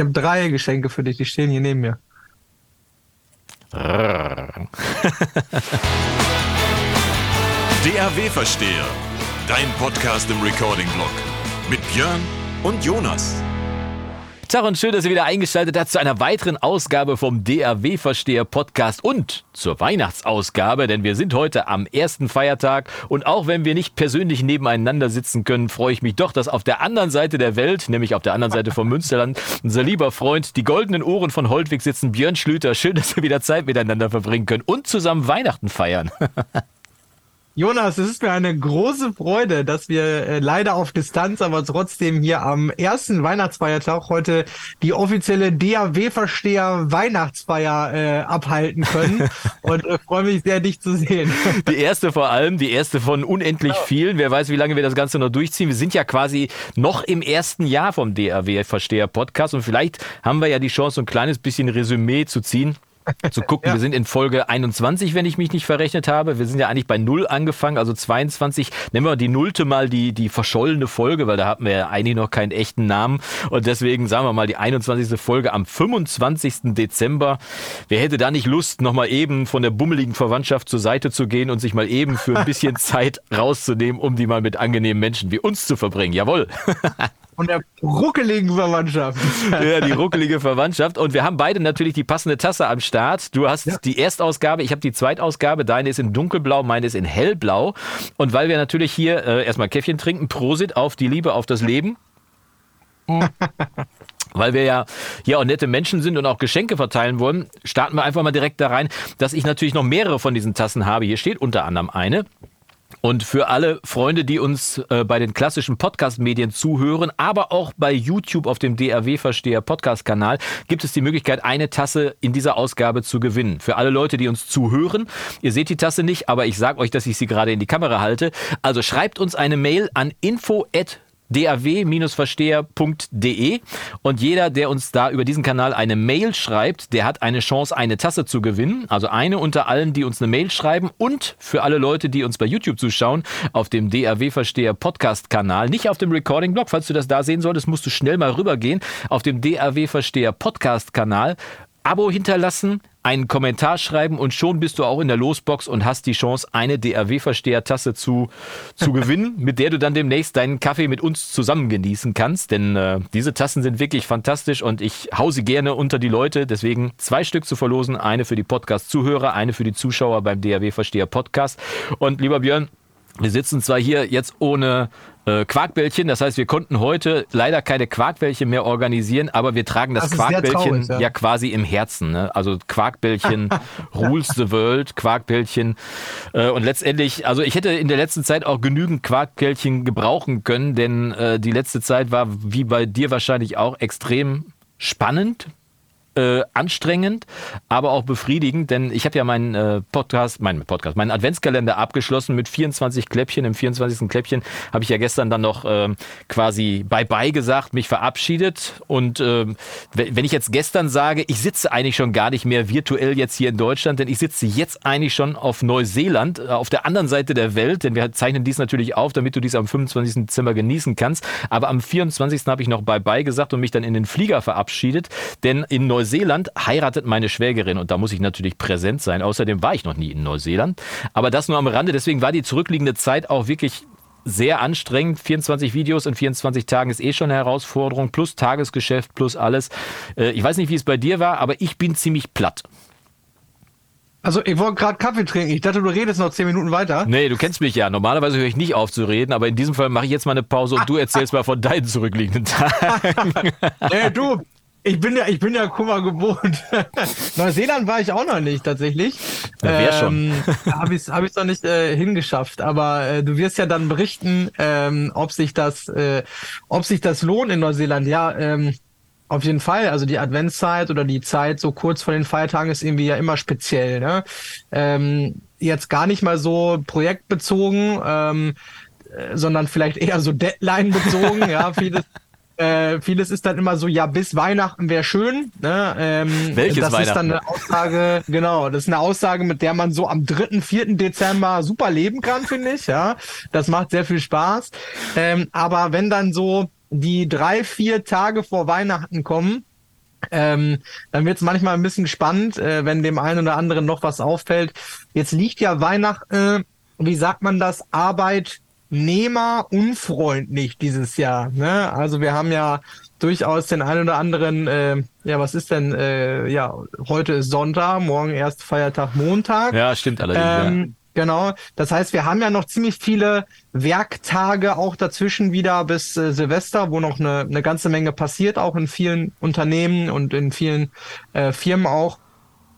Ich habe drei Geschenke für dich, die stehen hier neben mir. DAW-Versteher, dein Podcast im Recording-Blog mit Björn und Jonas. Tag und schön, dass ihr wieder eingeschaltet habt zu einer weiteren Ausgabe vom DAW-Versteher Podcast und zur Weihnachtsausgabe, denn wir sind heute am ersten Feiertag und auch wenn wir nicht persönlich nebeneinander sitzen können, freue ich mich doch, dass auf der anderen Seite der Welt, nämlich auf der anderen Seite vom Münsterland, unser lieber Freund, die goldenen Ohren von Holtwig sitzen, Björn Schlüter. Schön, dass wir wieder Zeit miteinander verbringen können und zusammen Weihnachten feiern. Jonas, es ist mir eine große Freude, dass wir äh, leider auf Distanz, aber trotzdem hier am ersten Weihnachtsfeiertag heute die offizielle DAW-Versteher Weihnachtsfeier äh, abhalten können und äh, freue mich sehr, dich zu sehen. Die erste vor allem, die erste von unendlich genau. vielen. Wer weiß, wie lange wir das Ganze noch durchziehen. Wir sind ja quasi noch im ersten Jahr vom DAW-Versteher Podcast und vielleicht haben wir ja die Chance, so ein kleines bisschen Resümee zu ziehen zu gucken. Ja. Wir sind in Folge 21, wenn ich mich nicht verrechnet habe. Wir sind ja eigentlich bei Null angefangen, also 22. Nehmen wir die Nullte mal die, die verschollene Folge, weil da hatten wir ja eigentlich noch keinen echten Namen. Und deswegen sagen wir mal die 21. Folge am 25. Dezember. Wer hätte da nicht Lust, nochmal eben von der bummeligen Verwandtschaft zur Seite zu gehen und sich mal eben für ein bisschen Zeit rauszunehmen, um die mal mit angenehmen Menschen wie uns zu verbringen? Jawohl. von der ruckeligen Verwandtschaft. ja, die ruckelige Verwandtschaft. Und wir haben beide natürlich die passende Tasse am Start. Du hast ja. die Erstausgabe, ich habe die Zweitausgabe. Deine ist in dunkelblau, meine ist in hellblau. Und weil wir natürlich hier äh, erstmal Käffchen trinken, Prosit auf die Liebe, auf das Leben. weil wir ja hier auch nette Menschen sind und auch Geschenke verteilen wollen, starten wir einfach mal direkt da rein, dass ich natürlich noch mehrere von diesen Tassen habe. Hier steht unter anderem eine. Und für alle Freunde, die uns äh, bei den klassischen Podcast-Medien zuhören, aber auch bei YouTube auf dem DRW-Versteher Podcast-Kanal, gibt es die Möglichkeit, eine Tasse in dieser Ausgabe zu gewinnen. Für alle Leute, die uns zuhören, ihr seht die Tasse nicht, aber ich sage euch, dass ich sie gerade in die Kamera halte. Also schreibt uns eine Mail an info@ daw-versteher.de und jeder, der uns da über diesen Kanal eine Mail schreibt, der hat eine Chance, eine Tasse zu gewinnen. Also eine unter allen, die uns eine Mail schreiben und für alle Leute, die uns bei YouTube zuschauen, auf dem DAW-Versteher Podcast-Kanal, nicht auf dem Recording-Blog, falls du das da sehen solltest, musst du schnell mal rübergehen, auf dem DAW-Versteher Podcast-Kanal Abo hinterlassen, einen Kommentar schreiben und schon bist du auch in der Losbox und hast die Chance, eine DRW-Versteher-Tasse zu, zu gewinnen, mit der du dann demnächst deinen Kaffee mit uns zusammen genießen kannst. Denn äh, diese Tassen sind wirklich fantastisch und ich hau sie gerne unter die Leute. Deswegen zwei Stück zu verlosen, eine für die Podcast-Zuhörer, eine für die Zuschauer beim DRW-Versteher-Podcast. Und lieber Björn, wir sitzen zwar hier jetzt ohne äh, Quarkbällchen, das heißt, wir konnten heute leider keine Quarkbällchen mehr organisieren, aber wir tragen das, das Quarkbällchen ja. ja. quasi im Herzen. Ne? Also Quarkbällchen rules the world, Quarkbällchen. Äh, und letztendlich, also ich hätte in der letzten Zeit auch genügend Quarkbällchen gebrauchen können, denn äh, die letzte Zeit war wie bei dir wahrscheinlich auch extrem spannend, äh, anstrengend, aber auch befriedigend, denn ich habe ja meinen äh, Podcast, meinen Podcast, meinen Adventskalender abgeschlossen mit 24 Kläppchen. Im 24. Kläppchen habe ich ja gestern dann noch äh, quasi Bye-bye gesagt, mich verabschiedet. Und äh, wenn ich jetzt gestern sage, ich sitze eigentlich schon gar nicht mehr virtuell jetzt hier in Deutschland, denn ich sitze jetzt eigentlich schon auf Neuseeland, äh, auf der anderen Seite der Welt, denn wir zeichnen dies natürlich auf, damit du dies am 25. Dezember genießen kannst. Aber am 24. habe ich noch Bye-bye gesagt und mich dann in den Flieger verabschiedet, denn in Neuseeland Neuseeland heiratet meine Schwägerin und da muss ich natürlich präsent sein. Außerdem war ich noch nie in Neuseeland. Aber das nur am Rande. Deswegen war die zurückliegende Zeit auch wirklich sehr anstrengend. 24 Videos in 24 Tagen ist eh schon eine Herausforderung. Plus Tagesgeschäft, plus alles. Äh, ich weiß nicht, wie es bei dir war, aber ich bin ziemlich platt. Also ich wollte gerade Kaffee trinken. Ich dachte, du redest noch zehn Minuten weiter. Nee, du kennst mich ja. Normalerweise höre ich nicht auf zu reden, aber in diesem Fall mache ich jetzt mal eine Pause und du erzählst mal von deinen zurückliegenden Tagen. nee, du, ich bin ja, ich bin ja Kummer gewohnt. Neuseeland war ich auch noch nicht tatsächlich. Ja, wer schon. Ähm, habe ich hab ich's noch nicht äh, hingeschafft. Aber äh, du wirst ja dann berichten, ähm, ob sich das, äh, ob sich das lohnt in Neuseeland. Ja, ähm, auf jeden Fall. Also die Adventszeit oder die Zeit so kurz vor den Feiertagen ist irgendwie ja immer speziell. Ne? Ähm, jetzt gar nicht mal so projektbezogen, ähm, äh, sondern vielleicht eher so Deadline bezogen. ja, vieles äh, vieles ist dann immer so, ja, bis Weihnachten wäre schön. Ne? Ähm, Welches das Weihnachten? ist dann eine Aussage, genau, das ist eine Aussage, mit der man so am 3., 4. Dezember super leben kann, finde ich. Ja, Das macht sehr viel Spaß. Ähm, aber wenn dann so die drei, vier Tage vor Weihnachten kommen, ähm, dann wird es manchmal ein bisschen spannend, äh, wenn dem einen oder anderen noch was auffällt. Jetzt liegt ja Weihnachten, äh, wie sagt man das, Arbeitnehmer unfreundlich dieses Jahr. Ne? Also wir haben ja durchaus den einen oder anderen, äh, ja, was ist denn, äh, ja, heute ist Sonntag, morgen erst Feiertag Montag. Ja, stimmt allerdings. Ähm, ja. Genau. Das heißt, wir haben ja noch ziemlich viele Werktage auch dazwischen wieder bis äh, Silvester, wo noch eine, eine ganze Menge passiert, auch in vielen Unternehmen und in vielen äh, Firmen auch.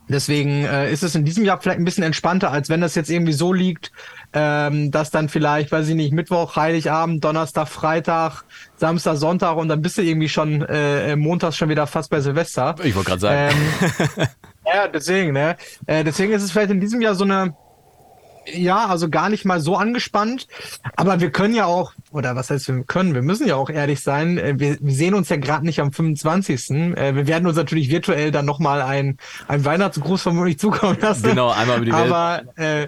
Deswegen äh, ist es in diesem Jahr vielleicht ein bisschen entspannter, als wenn das jetzt irgendwie so liegt, ähm, dass dann vielleicht, weiß ich nicht, Mittwoch, Heiligabend, Donnerstag, Freitag, Samstag, Sonntag und dann bist du irgendwie schon äh, montags schon wieder fast bei Silvester. Ich wollte gerade sagen. Ähm, ja, deswegen, ne? Äh, deswegen ist es vielleicht in diesem Jahr so eine ja, also gar nicht mal so angespannt. Aber wir können ja auch, oder was heißt wir können, wir müssen ja auch ehrlich sein, äh, wir, wir sehen uns ja gerade nicht am 25. Äh, wir werden uns natürlich virtuell dann nochmal ein, ein Weihnachtsgruß vermutlich zukommen lassen. Genau, einmal über die Welt. Aber äh,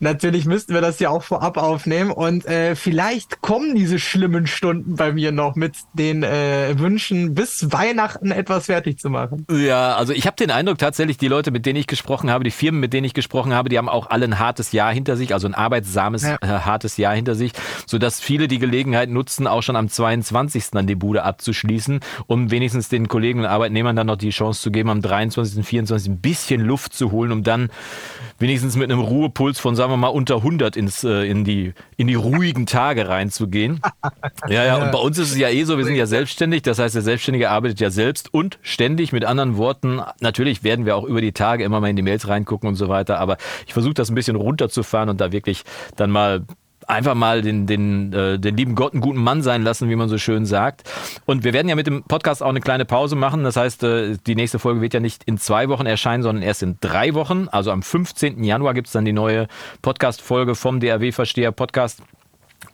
Natürlich müssten wir das ja auch vorab aufnehmen und äh, vielleicht kommen diese schlimmen Stunden bei mir noch mit den äh, Wünschen, bis Weihnachten etwas fertig zu machen. Ja, also ich habe den Eindruck tatsächlich, die Leute, mit denen ich gesprochen habe, die Firmen, mit denen ich gesprochen habe, die haben auch alle ein hartes Jahr hinter sich, also ein arbeitsames, ja. äh, hartes Jahr hinter sich, sodass viele die Gelegenheit nutzen, auch schon am 22. dann die Bude abzuschließen, um wenigstens den Kollegen und Arbeitnehmern dann noch die Chance zu geben, am 23. und 24. ein bisschen Luft zu holen, um dann wenigstens mit einem Ruhepuls von, sagen wir mal, unter 100 ins, äh, in, die, in die ruhigen Tage reinzugehen. Ja, ja, und bei uns ist es ja eh so, wir sind ja selbstständig, das heißt, der Selbstständige arbeitet ja selbst und ständig. Mit anderen Worten, natürlich werden wir auch über die Tage immer mal in die Mails reingucken und so weiter, aber ich versuche das ein bisschen runterzufahren und da wirklich dann mal einfach mal den, den, äh, den lieben Gott einen guten Mann sein lassen, wie man so schön sagt. Und wir werden ja mit dem Podcast auch eine kleine Pause machen. Das heißt, äh, die nächste Folge wird ja nicht in zwei Wochen erscheinen, sondern erst in drei Wochen. Also am 15. Januar gibt es dann die neue Podcast-Folge vom DRW-Versteher Podcast. Äh,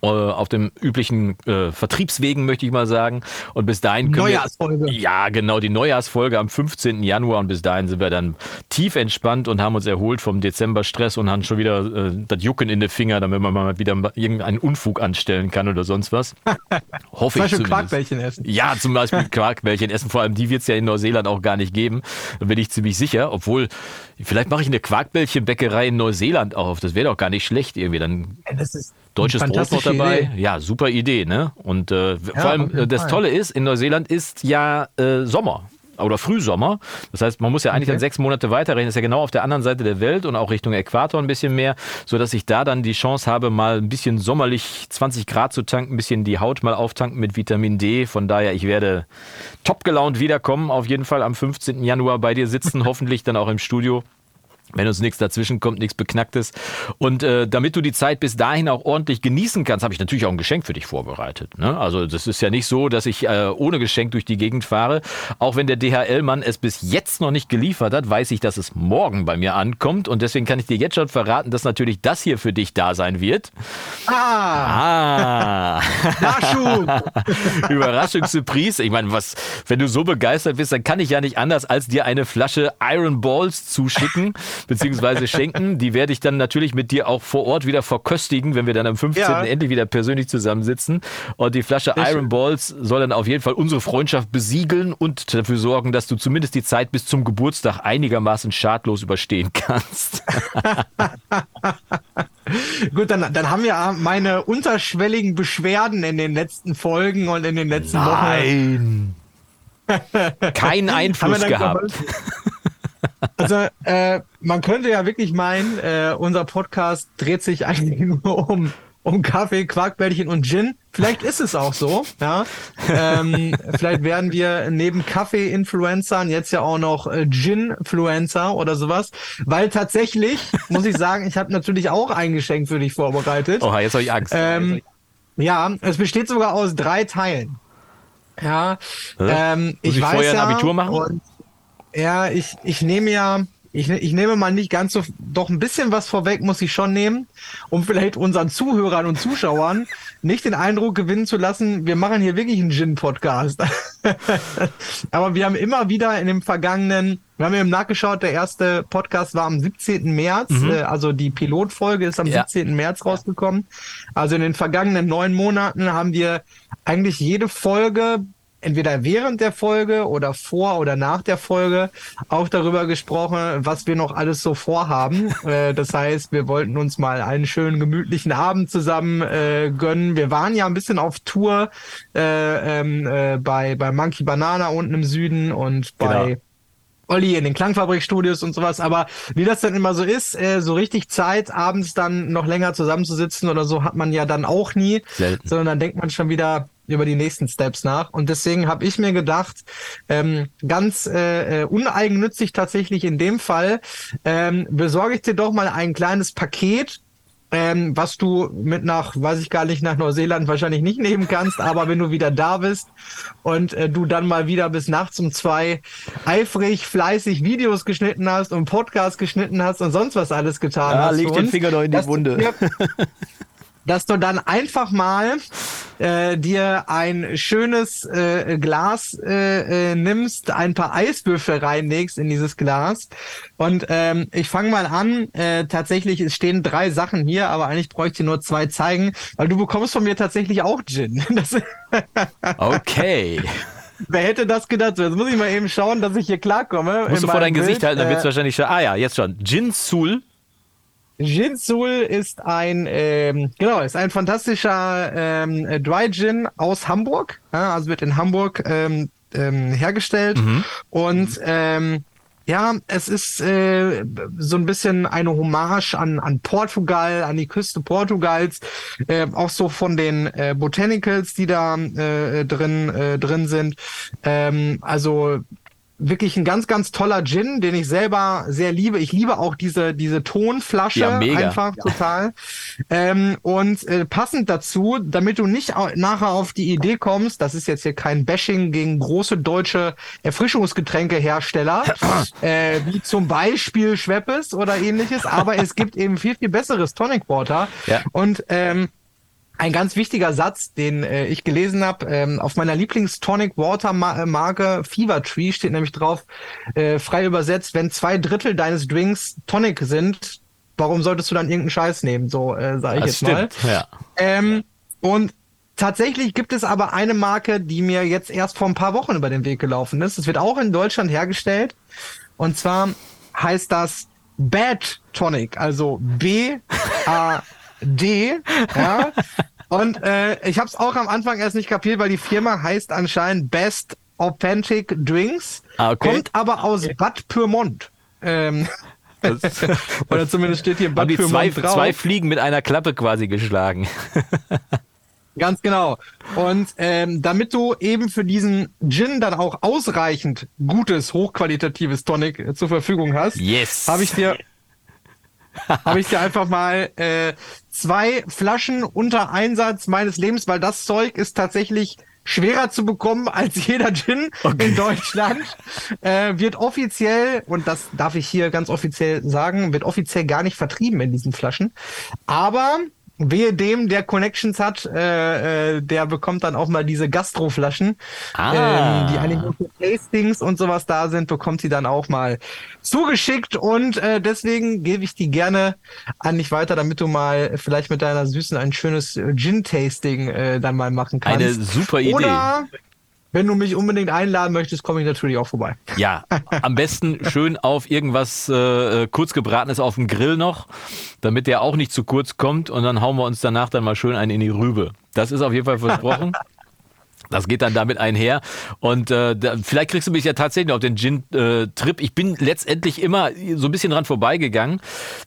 auf dem üblichen äh, Vertriebswegen, möchte ich mal sagen. Und bis dahin können Neujahrsfolge. Wir, ja, genau, die Neujahrsfolge am 15. Januar. Und bis dahin sind wir dann tief entspannt und haben uns erholt vom Dezember-Stress und haben schon wieder äh, das Jucken in den Finger, damit man mal wieder irgendeinen Unfug anstellen kann oder sonst was. Hoffe zum ich Beispiel Quarkbällchen essen. Ja, zum Beispiel Quarkbällchen essen. Vor allem die wird es ja in Neuseeland auch gar nicht geben. Da bin ich ziemlich sicher. Obwohl, vielleicht mache ich eine Quarkbällchenbäckerei in Neuseeland auf. Das wäre doch gar nicht schlecht irgendwie. Dann das ist Deutsches Brot noch dabei. Idee. Ja, super Idee, ne? Und äh, ja, vor allem äh, das Tolle ist, in Neuseeland ist ja äh, Sommer oder Frühsommer. Das heißt, man muss ja eigentlich okay. dann sechs Monate weiterrechnen. Das ist ja genau auf der anderen Seite der Welt und auch Richtung Äquator ein bisschen mehr, sodass ich da dann die Chance habe, mal ein bisschen sommerlich 20 Grad zu tanken, ein bisschen die Haut mal auftanken mit Vitamin D. Von daher, ich werde top gelaunt wiederkommen. Auf jeden Fall am 15. Januar bei dir sitzen, hoffentlich dann auch im Studio wenn uns nichts dazwischen kommt, nichts Beknacktes. Und äh, damit du die Zeit bis dahin auch ordentlich genießen kannst, habe ich natürlich auch ein Geschenk für dich vorbereitet. Ne? Also das ist ja nicht so, dass ich äh, ohne Geschenk durch die Gegend fahre. Auch wenn der DHL-Mann es bis jetzt noch nicht geliefert hat, weiß ich, dass es morgen bei mir ankommt. Und deswegen kann ich dir jetzt schon verraten, dass natürlich das hier für dich da sein wird. Ah! Ah! Nachschub! Überraschungssurprise. Ich meine, was, wenn du so begeistert bist, dann kann ich ja nicht anders, als dir eine Flasche Iron Balls zuschicken beziehungsweise schenken. Die werde ich dann natürlich mit dir auch vor Ort wieder verköstigen, wenn wir dann am 15. Ja. endlich wieder persönlich zusammensitzen. Und die Flasche Sehr Iron. Balls soll dann auf jeden Fall unsere Freundschaft besiegeln und dafür sorgen, dass du zumindest die Zeit bis zum Geburtstag einigermaßen schadlos überstehen kannst. Gut, dann, dann haben wir meine unterschwelligen Beschwerden in den letzten Folgen und in den letzten Nein. Wochen. Keinen Einfluss gehabt. Also äh, man könnte ja wirklich meinen, äh, unser Podcast dreht sich eigentlich nur um um Kaffee, Quarkbällchen und Gin. Vielleicht ist es auch so. Ja, ähm, vielleicht werden wir neben Kaffee-Influencern jetzt ja auch noch äh, Gin-Fluencer oder sowas, weil tatsächlich muss ich sagen, ich habe natürlich auch ein Geschenk für dich vorbereitet. Oha, jetzt habe ich Angst. Ähm, ja, es besteht sogar aus drei Teilen. Ja, ähm, ich, ich weiß vorher ja, ein Abitur machen. Und, ja, ich, ich nehme ja, ich, ich nehme mal nicht ganz so, doch ein bisschen was vorweg muss ich schon nehmen, um vielleicht unseren Zuhörern und Zuschauern nicht den Eindruck gewinnen zu lassen, wir machen hier wirklich einen Gin-Podcast. Aber wir haben immer wieder in dem vergangenen, wir haben eben nachgeschaut, der erste Podcast war am 17. März, mhm. äh, also die Pilotfolge ist am ja. 17. März rausgekommen. Also in den vergangenen neun Monaten haben wir eigentlich jede Folge entweder während der Folge oder vor oder nach der Folge auch darüber gesprochen, was wir noch alles so vorhaben. äh, das heißt, wir wollten uns mal einen schönen gemütlichen Abend zusammen äh, gönnen. Wir waren ja ein bisschen auf Tour äh, ähm, äh, bei, bei Monkey Banana unten im Süden und bei Genau. Olli in den Klangfabrikstudios und sowas. Aber wie das dann immer so ist, äh, so richtig Zeit, abends dann noch länger zusammenzusitzen oder so, hat man ja dann auch nie. Selten. Sondern dann denkt man schon wieder über die nächsten Steps nach. Und deswegen habe ich mir gedacht, ähm, ganz äh, äh, uneigennützig tatsächlich in dem Fall, ähm, besorge ich dir doch mal ein kleines Paket, ähm, was du mit nach, weiß ich gar nicht, nach Neuseeland wahrscheinlich nicht nehmen kannst, aber wenn du wieder da bist und äh, du dann mal wieder bis nachts um zwei eifrig, fleißig Videos geschnitten hast und Podcasts geschnitten hast und sonst was alles getan Ja, hast. leg für den Finger doch in die du Wunde. dir- dass du dann einfach mal äh, dir ein schönes äh, Glas äh, äh, nimmst, ein paar Eiswürfel reinlegst in dieses Glas. Und ähm, ich fange mal an. Äh, tatsächlich, es stehen drei Sachen hier, aber eigentlich bräuchte ich nur zwei zeigen, weil du bekommst von mir tatsächlich auch Gin. Das, Okay. wer hätte das gedacht? Jetzt muss ich mal eben schauen, dass ich hier klarkomme. Musst du vor dein Gesicht halten, dann wird es äh, wahrscheinlich schon. Ah ja, jetzt schon. Gin Sul. Gin Sul ist ein, ähm, genau, ist ein fantastischer ähm, äh, Dry Gin aus Hamburg. Ja, also wird in Hamburg ähm, ähm, hergestellt. Und ähm, ja, es ist äh, so ein bisschen eine Hommage an, an Portugal, an die Küste Portugals, äh, auch so von den äh, Botanicals, die da äh, drin, äh, drin sind. Ähm, also wirklich ein ganz, ganz toller Gin, den ich selber sehr liebe. Ich liebe auch diese, diese Tonflasche Ja, einfach total. Ähm, und äh, passend dazu, damit du nicht nachher auf die Idee kommst, das ist jetzt hier kein Bashing gegen große deutsche Erfrischungsgetränkehersteller, äh, wie zum Beispiel Schweppes oder ähnliches, aber es gibt eben viel, viel besseres Tonic Water. Ja. Und ähm, ein ganz wichtiger Satz, den äh, ich gelesen habe, ähm, auf meiner Lieblings-Tonic Water äh, Marke Fever Tree steht nämlich drauf, äh, frei übersetzt, wenn zwei Drittel deines Drinks Tonic sind, warum solltest du dann irgendeinen Scheiß nehmen? So äh, sage ich Das jetzt mal. stimmt. Ja. Ähm, und tatsächlich gibt es aber eine Marke, die mir jetzt erst vor ein paar Wochen über den Weg gelaufen ist. Es wird auch in Deutschland hergestellt. Und zwar heißt das Bad Tonic, also B-A-D. ja. Und äh, ich habe es auch am Anfang erst nicht kapiert, weil die Firma heißt anscheinend Best Authentic Drinks, Ah, okay. kommt aber aus Bad Pyrmont. Ähm, oder zumindest steht hier Haben Bad die zwei, Pyrmont drauf. zwei Fliegen mit einer Klappe quasi geschlagen. Ganz genau. Und ähm, damit du eben für diesen Gin dann auch ausreichend gutes, hochqualitatives Tonic äh, zur Verfügung hast, Yes. habe ich dir habe ich dir einfach mal äh, zwei Flaschen unter Einsatz meines Lebens, weil das Zeug ist tatsächlich schwerer zu bekommen als jeder Gin in Deutschland. Äh, wird offiziell, und das darf ich hier ganz offiziell sagen, wird offiziell gar nicht vertrieben in diesen Flaschen. Aber wehe dem, der Connections hat, äh, äh, der bekommt dann auch mal diese Gastroflaschen, Ah. ähm, die eigentlich nur für Tastings und sowas da sind, bekommt sie dann auch mal zugeschickt und äh, deswegen gebe ich die gerne an dich weiter, damit du mal vielleicht mit deiner Süßen ein schönes Gin-Tasting äh, dann mal machen kannst. Eine super Idee. Oder wenn du mich unbedingt einladen möchtest, komme ich natürlich auch vorbei. Ja, am besten schön auf irgendwas äh, kurz gebratenes auf dem Grill noch, damit der auch nicht zu kurz kommt und dann hauen wir uns danach dann mal schön einen in die Rübe. Das ist auf jeden Fall versprochen. Das geht dann damit einher. Und äh, da, vielleicht kriegst du mich ja tatsächlich auf den Gin-Trip. ich bin letztendlich immer so ein bisschen dran vorbeigegangen.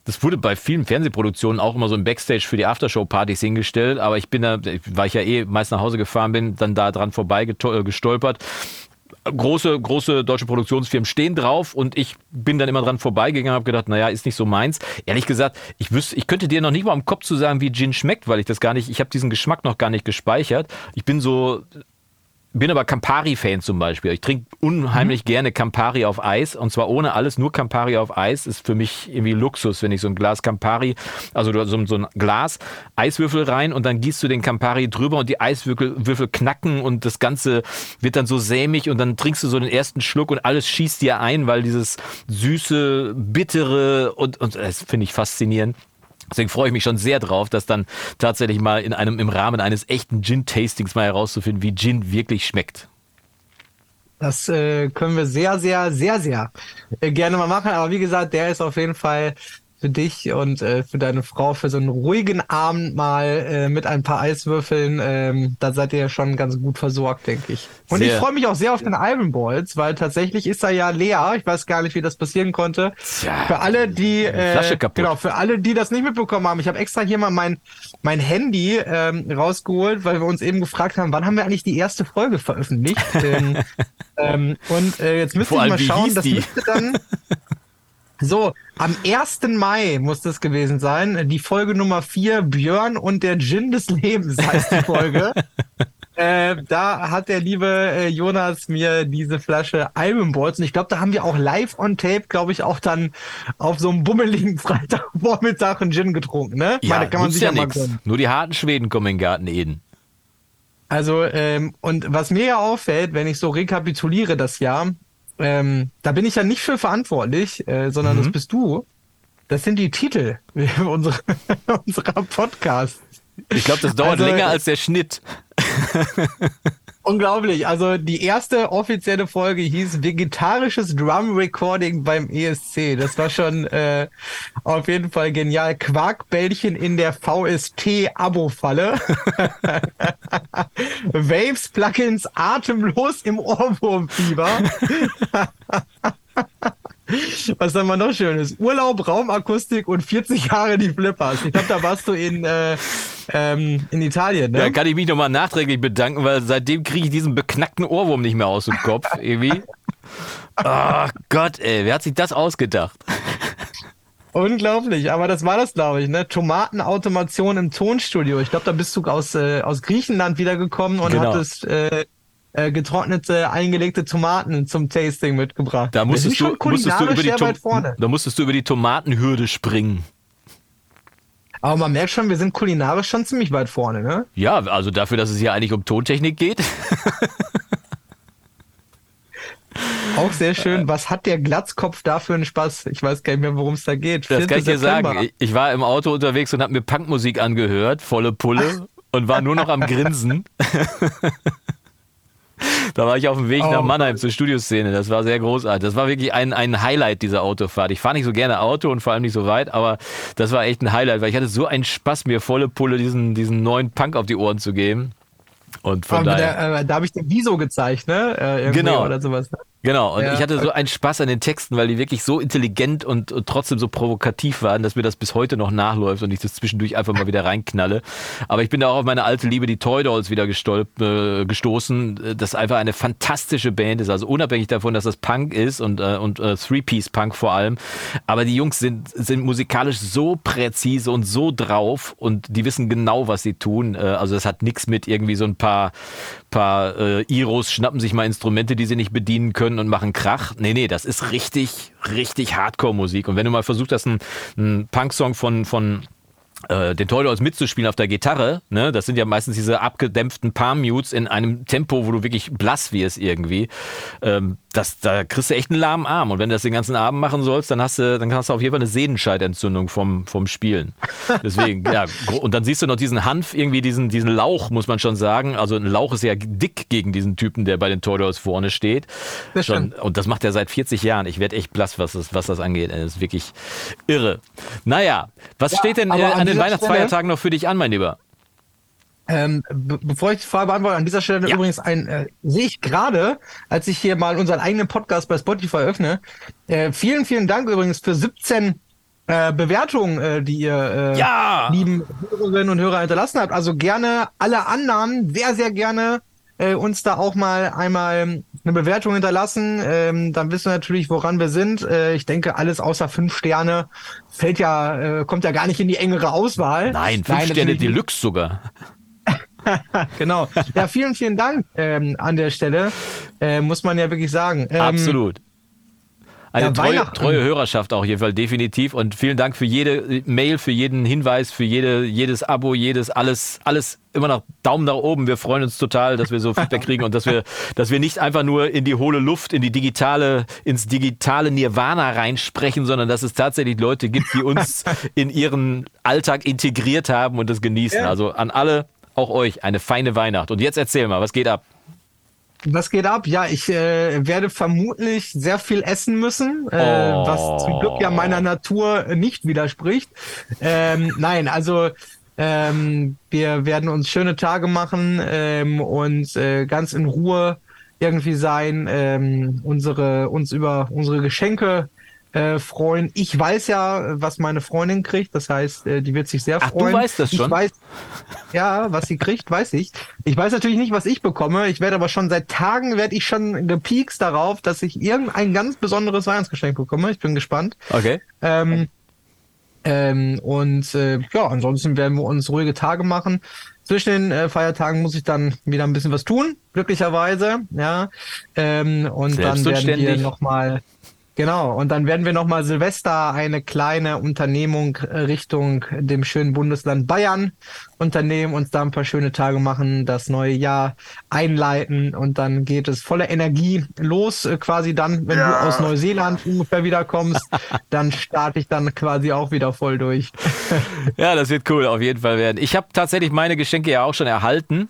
Das wurde bei vielen Fernsehproduktionen auch immer so im Backstage für die Aftershow-Partys hingestellt. Aber ich bin da, weil ich ja eh meist nach Hause gefahren bin, dann da dran vorbeigestolpert große, große deutsche Produktionsfirmen stehen drauf und ich bin dann immer dran vorbeigegangen und habe gedacht, naja, ist nicht so meins. Ehrlich gesagt, ich wüsste, ich könnte dir noch nicht mal im Kopf zu sagen, wie Gin schmeckt, weil ich das gar nicht, ich habe diesen Geschmack noch gar nicht gespeichert. Ich bin so, bin aber Campari-Fan zum Beispiel. Ich trinke unheimlich gerne Campari auf Eis und zwar ohne alles, nur Campari auf Eis ist für mich irgendwie Luxus, wenn ich so ein Glas Campari, also so, so ein Glas, Eiswürfel rein und dann gießt du den Campari drüber und die Eiswürfel Würfel knacken und das Ganze wird dann so sämig und dann trinkst du so den ersten Schluck und alles schießt dir ein, weil dieses süße, bittere und, und das finde ich faszinierend. Deswegen freue ich mich schon sehr drauf, das dann tatsächlich mal in einem, im Rahmen eines echten Gin-Tastings mal herauszufinden, wie Gin wirklich schmeckt. Das äh, können wir sehr, sehr, sehr, sehr äh, gerne mal machen. Aber wie gesagt, der ist auf jeden Fall für dich und äh, für deine Frau für so einen ruhigen Abend mal äh, mit ein paar Eiswürfeln. Ähm, da seid ihr ja schon ganz gut versorgt, denke ich. Und Sehr. ich freue mich auch sehr auf den Iron Balls, weil tatsächlich ist da ja Lea. Ich weiß gar nicht, wie das passieren konnte. Tja, für alle, die äh, Flasche kaputt. genau, für alle, die das nicht mitbekommen haben, ich habe extra hier mal mein mein Handy ähm, rausgeholt, weil wir uns eben gefragt haben, wann haben wir eigentlich die erste Folge veröffentlicht? ähm, ähm, und äh, jetzt müsste ich mal schauen, das müsste dann so, am 1. Mai muss das gewesen sein. Die Folge Nummer 4, Björn und der Gin des Lebens heißt die Folge. äh, da hat der liebe äh, Jonas mir diese Flasche Iron Balls und ich glaube, da haben wir auch live on tape, glaube ich, auch dann auf so einem bummeligen Freitagvormittag einen Gin getrunken, ne? Ich meine, kann man sich ja ja mal gönnen. Nur die harten Schweden kommen in den Garten Eden. Also, ähm, und was mir ja auffällt, wenn ich so rekapituliere das Jahr, ähm, da bin ich ja nicht für verantwortlich, äh, sondern das bist du. Das sind die Titel unserer, unserer Podcasts. Ich glaube, das dauert Also, länger als der Schnitt. Unglaublich. Also die erste offizielle Folge hieß Vegetarisches Drum Recording beim ESC. Das war schon äh, auf jeden Fall genial. Quarkbällchen in der VST-Abo-Falle. Waves Plugins atemlos im Ohrwurmfieber. Was haben wir noch Schönes? Urlaub, Raumakustik und 40 Jahre die Flippers. Ich glaube, da warst du in, äh, ähm, in Italien, ne? Da kann ich mich nochmal nachträglich bedanken, weil seitdem kriege ich diesen beknackten Ohrwurm nicht mehr aus dem Kopf. Irgendwie. Oh Gott, ey, wer hat sich das ausgedacht? Unglaublich, aber das war das, glaube ich, ne? Tomatenautomation im Tonstudio. Ich glaube, da bist du aus, äh, aus Griechenland wiedergekommen und Genau. hattest äh, äh, getrocknete, eingelegte Tomaten zum Tasting mitgebracht. Da musstest du, musstest du über die Tom vorne. da musstest du über die Tomatenhürde springen. Aber man merkt schon, wir sind kulinarisch schon ziemlich weit vorne, ne? Ja, also dafür, dass es hier eigentlich um Tontechnik geht. Auch sehr schön. Was hat der Glatzkopf da für einen Spaß? Ich weiß gar nicht mehr, worum es da geht. Das 4. kann ich dir sagen. Ich, ich war im Auto unterwegs und habe mir Punkmusik angehört, volle Pulle, und war nur noch am Grinsen. Da war ich auf dem Weg Oh nach Mannheim zur Studioszene. Das war sehr großartig. Das war wirklich ein, ein Highlight dieser Autofahrt. Ich fahre nicht so gerne Auto und vor allem nicht so weit, aber das war echt ein Highlight, weil ich hatte so einen Spaß, mir volle Pulle diesen, diesen neuen Punk auf die Ohren zu geben. Und von daher. der, äh, da habe ich den Wieso gezeigt, ne? Äh, Genau. Oder sowas. Genau, und Ja. ich hatte so einen Spaß an den Texten, weil die wirklich so intelligent und, und trotzdem so provokativ waren, dass mir das bis heute noch nachläuft und ich das zwischendurch einfach mal wieder reinknalle. Aber ich bin da auch auf meine alte Liebe, die Toy Dolls, wieder gestolp, äh, gestoßen, das einfach eine fantastische Band ist. Also unabhängig davon, dass das Punk ist und, äh, und äh, Three-Piece-Punk vor allem. Aber die Jungs sind, sind musikalisch so präzise und so drauf und die wissen genau, was sie tun. Äh, also das hat nichts mit irgendwie so ein paar, paar äh, Iros schnappen sich mal Instrumente, die sie nicht bedienen können und machen Krach. Nee, nee, das ist richtig, richtig Hardcore-Musik. Und wenn du mal versucht hast, einen, einen Punk-Song von, von äh, den Toy Dolls mitzuspielen auf der Gitarre, ne, das sind ja meistens diese abgedämpften Palm-Mutes in einem Tempo, wo du wirklich blass wirst irgendwie. Ähm, das, da kriegst du echt einen lahmen Arm. Und wenn du das den ganzen Abend machen sollst, dann hast du, dann hast du auf jeden Fall eine Sehnenscheidentzündung vom, vom Spielen. Deswegen, ja, und dann siehst du noch diesen Hanf, irgendwie diesen, diesen Lauch, muss man schon sagen. Also ein Lauch ist ja dick gegen diesen Typen, der bei den Toy Dolls vorne steht. Das Schon, und das macht er seit 40 Jaaren. Ich werde echt blass, was das, was das angeht. Das ist wirklich irre. Naja, was steht denn äh, an den Weihnachtsfeiertagen noch für dich an, mein Lieber? Ähm, be bevor ich die Frage beantworte, an dieser Stelle Ja. übrigens ein, äh, sehe ich gerade, als ich hier mal unseren eigenen Podcast bei Spotify öffne, äh, vielen, vielen Dank übrigens für 17 äh, Bewertungen, äh, die ihr äh, Ja! lieben Hörerinnen und Hörer hinterlassen habt. Also gerne alle Annahmen, sehr, sehr gerne äh, uns da auch mal einmal eine Bewertung hinterlassen. Ähm, dann wissen wir natürlich, woran wir sind. Äh, ich denke, alles außer fünf Sterne fällt ja, äh, kommt ja gar nicht in die engere Auswahl. Nein, fünf Sterne natürlich nicht. Deluxe sogar. Genau. Ja, vielen, vielen Dank ähm, an der Stelle. Äh, muss man ja wirklich sagen. Ähm, Absolut. Eine ja, treue, treue Hörerschaft auch auf jeden Fall, definitiv. Und vielen Dank für jede Mail, für jeden Hinweis, für jede, jedes Abo, jedes, alles, alles immer noch Daumen nach oben. Wir freuen uns total, dass wir so Feedback kriegen und dass wir, dass wir nicht einfach nur in die hohle Luft, in die digitale, ins digitale Nirvana reinsprechen, sondern dass es tatsächlich Leute gibt, die uns in ihren Alltag integriert haben und das genießen. Ja. Also an alle, auch euch, eine feine Weihnacht. Und jetzt erzähl mal, was geht ab? Was geht ab? Ja, ich äh, werde vermutlich sehr viel essen müssen, äh, Oh. was zum Glück ja meiner Natur nicht widerspricht. Ähm, nein, also ähm, wir werden uns schöne Tage machen ähm, und äh, ganz in Ruhe irgendwie sein, ähm, unsere uns über unsere Geschenke äh, freuen. Ich weiß ja, was meine Freundin kriegt, das heißt, äh, die wird sich sehr Ach, du freuen. weißt das schon? Ich weiß, ja, was sie kriegt, weiß ich. Ich weiß natürlich nicht, was ich bekomme. Ich werde aber schon seit Tagen werde ich schon gepiekst darauf, dass ich irgendein ganz besonderes Weihnachtsgeschenk bekomme. Ich bin gespannt. Okay. Ähm, ähm, und äh, ja, ansonsten werden wir uns ruhige Tage machen. Zwischen den äh, Feiertagen muss ich dann wieder ein bisschen was tun, glücklicherweise. Ja, ähm, und dann werden wir nochmal Genau, und dann werden wir nochmal Silvester eine kleine Unternehmung äh, Richtung dem schönen Bundesland Bayern unternehmen, uns da ein paar schöne Tage machen, das neue Jahr einleiten und dann geht es voller Energie los, äh, quasi dann, wenn du aus Neuseeland ungefähr wiederkommst, dann starte ich dann quasi auch wieder voll durch. Ja, das wird cool, auf jeden Fall werden. Ich habe tatsächlich meine Geschenke ja auch schon erhalten.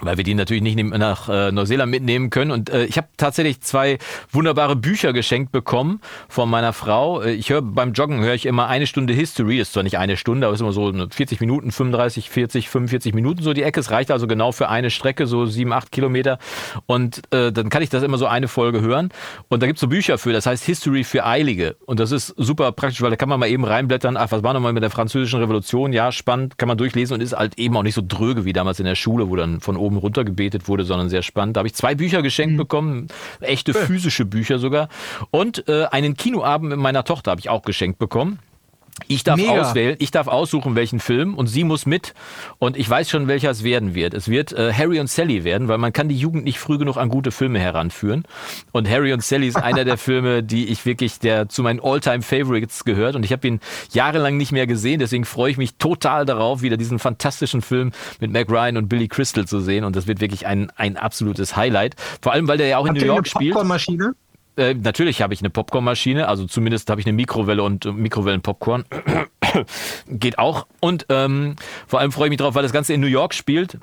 Weil wir die natürlich nicht nach äh, Neuseeland mitnehmen können. Und äh, ich habe tatsächlich zwei wunderbare Bücher geschenkt bekommen von meiner Frau. Äh, Ich höre beim Joggen höre ich immer eine Stunde History. Das ist zwar nicht eine Stunde, aber ist immer so 40 Minuten, 35, 40, 45 Minuten so die Ecke. Es reicht also genau für eine Strecke, so sieben, acht Kilometer. Und äh, dann kann ich das immer so eine Folge hören. Und da gibt's so Bücher für, das heißt History für Eilige. Und das ist super praktisch, weil da kann man mal eben reinblättern. Ach, was war nochmal mit der französischen Revolution? Ja, spannend, kann man durchlesen und ist halt eben auch nicht so dröge wie damals in der Schule, wo dann von oben runter gebetet wurde, sondern sehr spannend. Da habe ich zwei Bücher geschenkt bekommen, echte physische Bücher sogar. Und äh, einen Kinoabend mit meiner Tochter habe ich auch geschenkt bekommen. Ich darf Mega. auswählen, ich darf aussuchen, welchen Film und sie muss mit und ich weiß schon, welcher es werden wird. Es wird äh, Harry und Sally werden, weil man kann die Jugend nicht früh genug an gute Filme heranführen. Und Harry und Sally ist einer der Filme, die ich wirklich, der zu meinen All-Time-Favorites gehört und ich habe ihn jahrelang nicht mehr gesehen, deswegen freue ich mich total darauf, wieder diesen fantastischen Film mit Mac Ryan und Billy Crystal zu sehen und das wird wirklich ein, ein absolutes Highlight. Vor allem, weil der ja auch in Habt New ihr eine York spielt. Äh, natürlich habe ich eine Popcornmaschine, also zumindest habe ich eine Mikrowelle und äh, Mikrowellenpopcorn. Geht auch. Und ähm, vor allem freue ich mich drauf, weil das Ganze in New York spielt.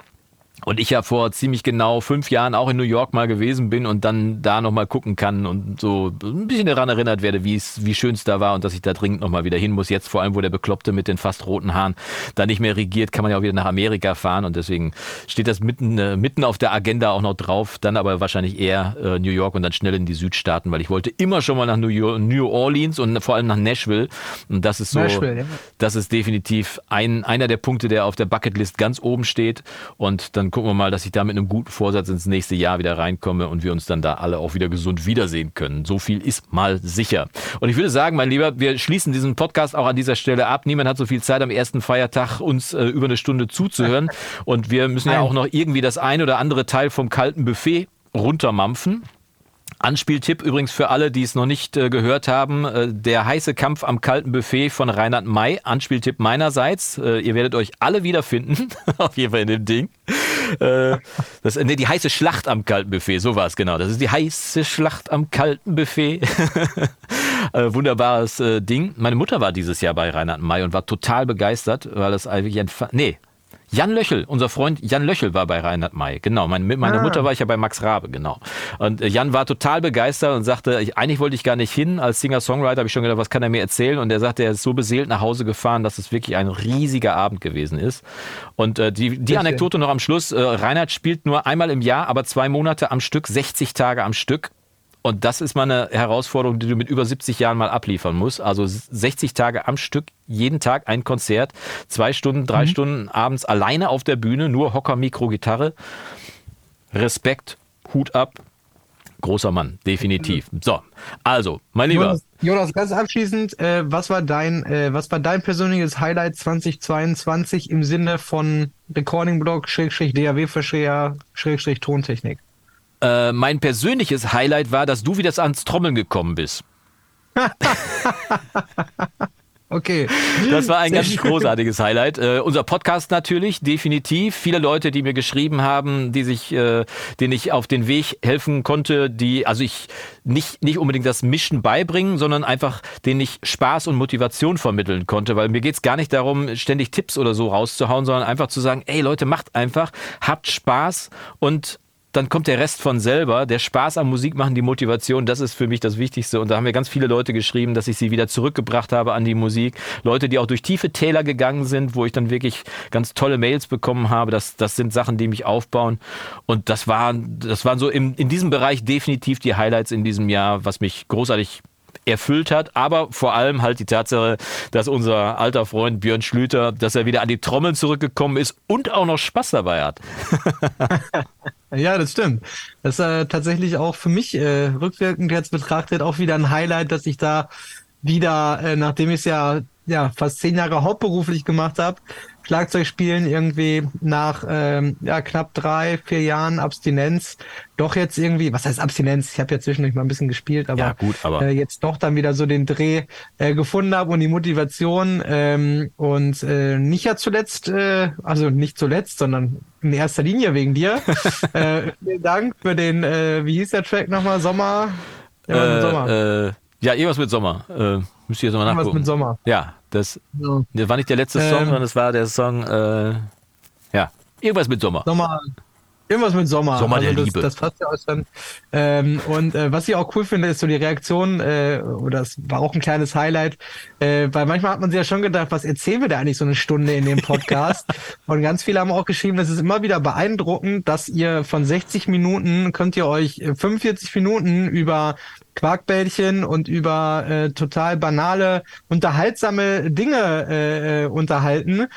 Und ich ja vor ziemlich genau fünf Jahren auch in New York mal gewesen bin und dann da nochmal gucken kann und so ein bisschen daran erinnert werde, wie es, wie schön es da war und dass ich da dringend nochmal wieder hin muss. Jetzt vor allem, wo der Bekloppte mit den fast roten Haaren da nicht mehr regiert, kann man ja auch wieder nach Amerika fahren und deswegen steht das mitten, äh, mitten auf der Agenda auch noch drauf. Dann aber wahrscheinlich eher äh, New York und dann schnell in die Südstaaten, weil ich wollte immer schon mal nach New, York, New Orleans und vor allem nach Nashville. Und das ist so, Nashville, ja. das ist definitiv ein, einer der Punkte, der auf der Bucketlist ganz oben steht. Und dann gucken wir mal, dass ich da mit einem guten Vorsatz ins nächste Jahr wieder reinkomme und wir uns dann da alle auch wieder gesund wiedersehen können. So viel ist mal sicher. Und ich würde sagen, mein Lieber, wir schließen diesen Podcast auch an dieser Stelle ab. Niemand hat so viel Zeit am ersten Feiertag, uns äh, über eine Stunde zuzuhören. Und wir müssen ja auch noch irgendwie das ein oder andere Teil vom kalten Buffet runtermampfen. Anspieltipp übrigens für alle, die es noch nicht äh, gehört haben, äh, der heiße Kampf am kalten Buffet von Reinhard May. Anspieltipp meinerseits. Äh, ihr werdet euch alle wiederfinden, auf jeden Fall in dem Ding. Äh, das, nee, die heiße Schlacht am kalten Buffet, so war es genau. Das ist die heiße Schlacht am kalten Buffet. äh, wunderbares äh, Ding. Meine Mutter war dieses Jahr bei Reinhard May und war total begeistert, weil das eigentlich ein... Nee, Jan Löchel, unser Freund Jan Löchel war bei Reinhard May. Genau, mein, mit meiner Ah. Mutter war ich ja bei Max Rabe, genau. Und äh, Jan war total begeistert und sagte, ich, eigentlich wollte ich gar nicht hin. Als Singer-Songwriter habe ich schon gedacht, was kann er mir erzählen? Und er sagte, er ist so beseelt nach Hause gefahren, dass es wirklich ein riesiger Abend gewesen ist. Und äh, die, die Anekdote noch am Schluss, äh, Reinhard spielt nur einmal im Jahr, aber zwei Monate am Stück, 60 Tage am Stück. Und das ist mal eine Herausforderung, die du mit über 70 Jahren mal abliefern musst. Also 60 Tage am Stück, jeden Tag ein Konzert, zwei Stunden, drei Stunden abends alleine auf der Bühne, nur Hocker, Mikro, Gitarre. Respekt, Hut ab. Großer Mann, definitiv. So, also, mein Lieber. Jonas, Jonas, ganz abschließend, äh, was war dein, äh, was war dein persönliches Highlight 2022 im Sinne von Recording Blog, Schrägstrich DAW Verschreher, Schrägstrich Tontechnik? Äh, mein persönliches Highlight war, dass du wieder ans Trommeln gekommen bist. Okay. Das war ein Sehr ganz schön. großartiges Highlight. Äh, unser Podcast natürlich, definitiv. Viele Leute, die mir geschrieben haben, die sich, äh, denen ich auf den Weg helfen konnte, die, also ich nicht, nicht unbedingt das Mischen beibringen, sondern einfach denen ich Spaß und Motivation vermitteln konnte. Weil mir geht's gar nicht darum, ständig Tipps oder so rauszuhauen, sondern einfach zu sagen, ey Leute, macht einfach, habt Spaß und dann kommt der Rest von selber. Der Spaß am Musik machen, die Motivation, das ist für mich das Wichtigste. Und da haben mir ganz viele Leute geschrieben, dass ich sie wieder zurückgebracht habe an die Musik. Leute, die auch durch tiefe Täler gegangen sind, wo ich dann wirklich ganz tolle Mails bekommen habe. Das, das sind Sachen, die mich aufbauen. Und das waren, das waren so im, in diesem Bereich definitiv die Highlights in diesem Jahr, was mich großartig erfüllt hat, aber vor allem halt die Tatsache, dass unser alter Freund Björn Schlüter, dass er wieder an die Trommeln zurückgekommen ist und auch noch Spaß dabei hat. ja, das stimmt. Das ist äh, tatsächlich auch für mich äh, rückwirkend jetzt betrachtet auch wieder ein Highlight, dass ich da wieder, äh, nachdem ich es ja ja fast zehn Jahre hauptberuflich gemacht habe, Schlagzeug spielen irgendwie nach ähm, ja, knapp drei, vier Jahren Abstinenz doch jetzt irgendwie, was heißt Abstinenz? Ich habe ja zwischendurch mal ein bisschen gespielt, aber, ja, gut, aber. Äh, jetzt doch dann wieder so den Dreh äh, gefunden habe und die Motivation ähm, und äh, nicht ja zuletzt, äh, also nicht zuletzt, sondern in erster Linie wegen dir. äh, vielen Dank für den, äh, wie hieß der Track nochmal? Sommer? Ja, äh, Sommer. Äh, ja, irgendwas mit Sommer. Äh, müsst ihr jetzt mal nachgucken. Irgendwas mit Sommer. Ja, das, ja. das war nicht der letzte Song, ähm, sondern das war der Song, äh, ja, irgendwas mit Sommer. Sommer. Irgendwas mit Sommer. Sommer also der das, Liebe. Das passt ja aus dann. Ähm, und äh, was ich auch cool finde, ist so die Reaktion, äh, oder das war auch ein kleines Highlight, äh, weil manchmal hat man sich ja schon gedacht, was erzählen wir da eigentlich so eine Stunde in dem Podcast? und ganz viele haben auch geschrieben, es ist immer wieder beeindruckend, dass ihr von 60 Minuten könnt ihr euch 45 Minuten über Quarkbällchen und über äh, total banale, unterhaltsame Dinge äh, äh unterhalten.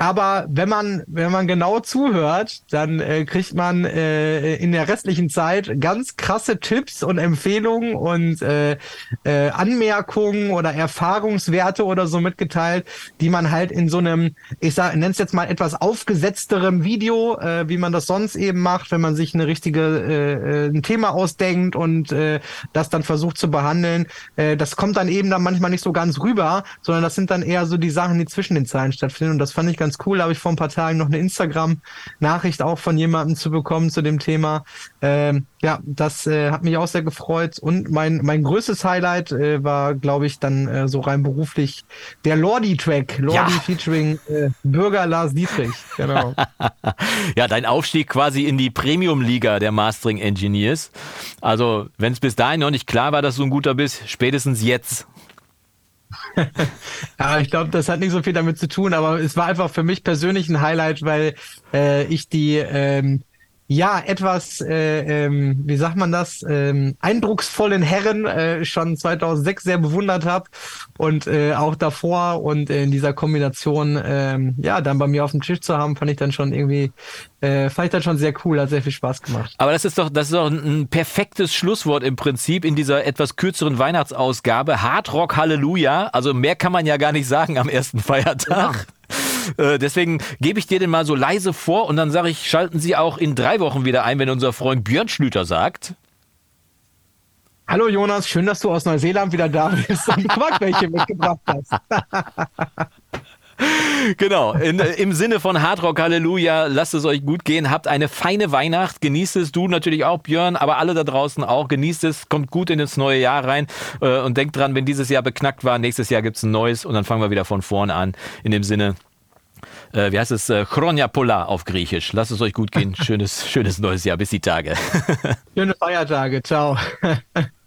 Aber wenn man, wenn man genau zuhört, dann äh, kriegt man äh, in der restlichen Zeit ganz krasse Tipps und Empfehlungen und äh, äh, Anmerkungen oder Erfahrungswerte oder so mitgeteilt, die man halt in so einem, ich sag, nenne es jetzt mal etwas aufgesetzterem Video, äh, wie man das sonst eben macht, wenn man sich eine richtige äh, äh, ein Thema ausdenkt und äh, das dann versucht zu behandeln. Äh, das kommt dann eben dann manchmal nicht so ganz rüber, sondern das sind dann eher so die Sachen, die zwischen den Zeilen stattfinden. Und das fand ich ganz ganz cool. Habe ich vor ein paar Tagen noch eine Instagram-Nachricht auch von jemandem zu bekommen zu dem Thema. Ähm, ja, das äh, hat mich auch sehr gefreut. Und mein, mein größtes Highlight äh, war, glaube ich, dann äh, so rein beruflich der Lordi-Track. Lordi ja. featuring äh, Bürger Lars Dietrich. Genau. ja, dein Aufstieg quasi in die Premium-Liga der Mastering Engineers. Also, wenn es bis dahin noch nicht klar war, dass du ein guter bist, spätestens jetzt. ja, ich glaube, das hat nicht so viel damit zu tun, aber es war einfach für mich persönlich ein Highlight, weil äh, ich die ähm, ja etwas, äh, ähm, wie sagt man das, ähm, eindrucksvollen Herren äh, schon 2006 sehr bewundert habe und äh, auch davor und in dieser Kombination, ähm, ja, dann bei mir auf dem Tisch zu haben, fand ich dann schon irgendwie, äh, fand ich dann schon sehr cool, hat sehr viel Spaß gemacht. Aber das ist doch, das ist doch ein perfektes Schlusswort im Prinzip in dieser etwas kürzeren Weihnachtsausgabe. Hard Rock Halleluja, also mehr kann man ja gar nicht sagen am ersten Feiertag. Ja. Äh, deswegen gebe ich dir den mal so leise vor und dann sage ich, schalten Sie auch in drei Wochen wieder ein, wenn unser Freund Björn Schlüter sagt. Hallo Jonas, schön, dass du aus Neuseeland wieder da bist und Quarkbällchen mitgebracht hast. genau, in, im Sinne von Hardrock Halleluja, lasst es euch gut gehen, habt eine feine Weihnacht, genießt es, du natürlich auch, Björn, aber alle da draußen auch, genießt es, kommt gut in das neue Jahr rein äh, und denkt dran, wenn dieses Jahr beknackt war, nächstes Jahr gibt es ein neues und dann fangen wir wieder von vorne an. In dem Sinne, äh, wie heißt es, äh, Chronia Polar auf Griechisch. Lasst es euch gut gehen. Schönes, schönes neues Jahr. Bis die Tage. Schöne Feiertage. Ciao.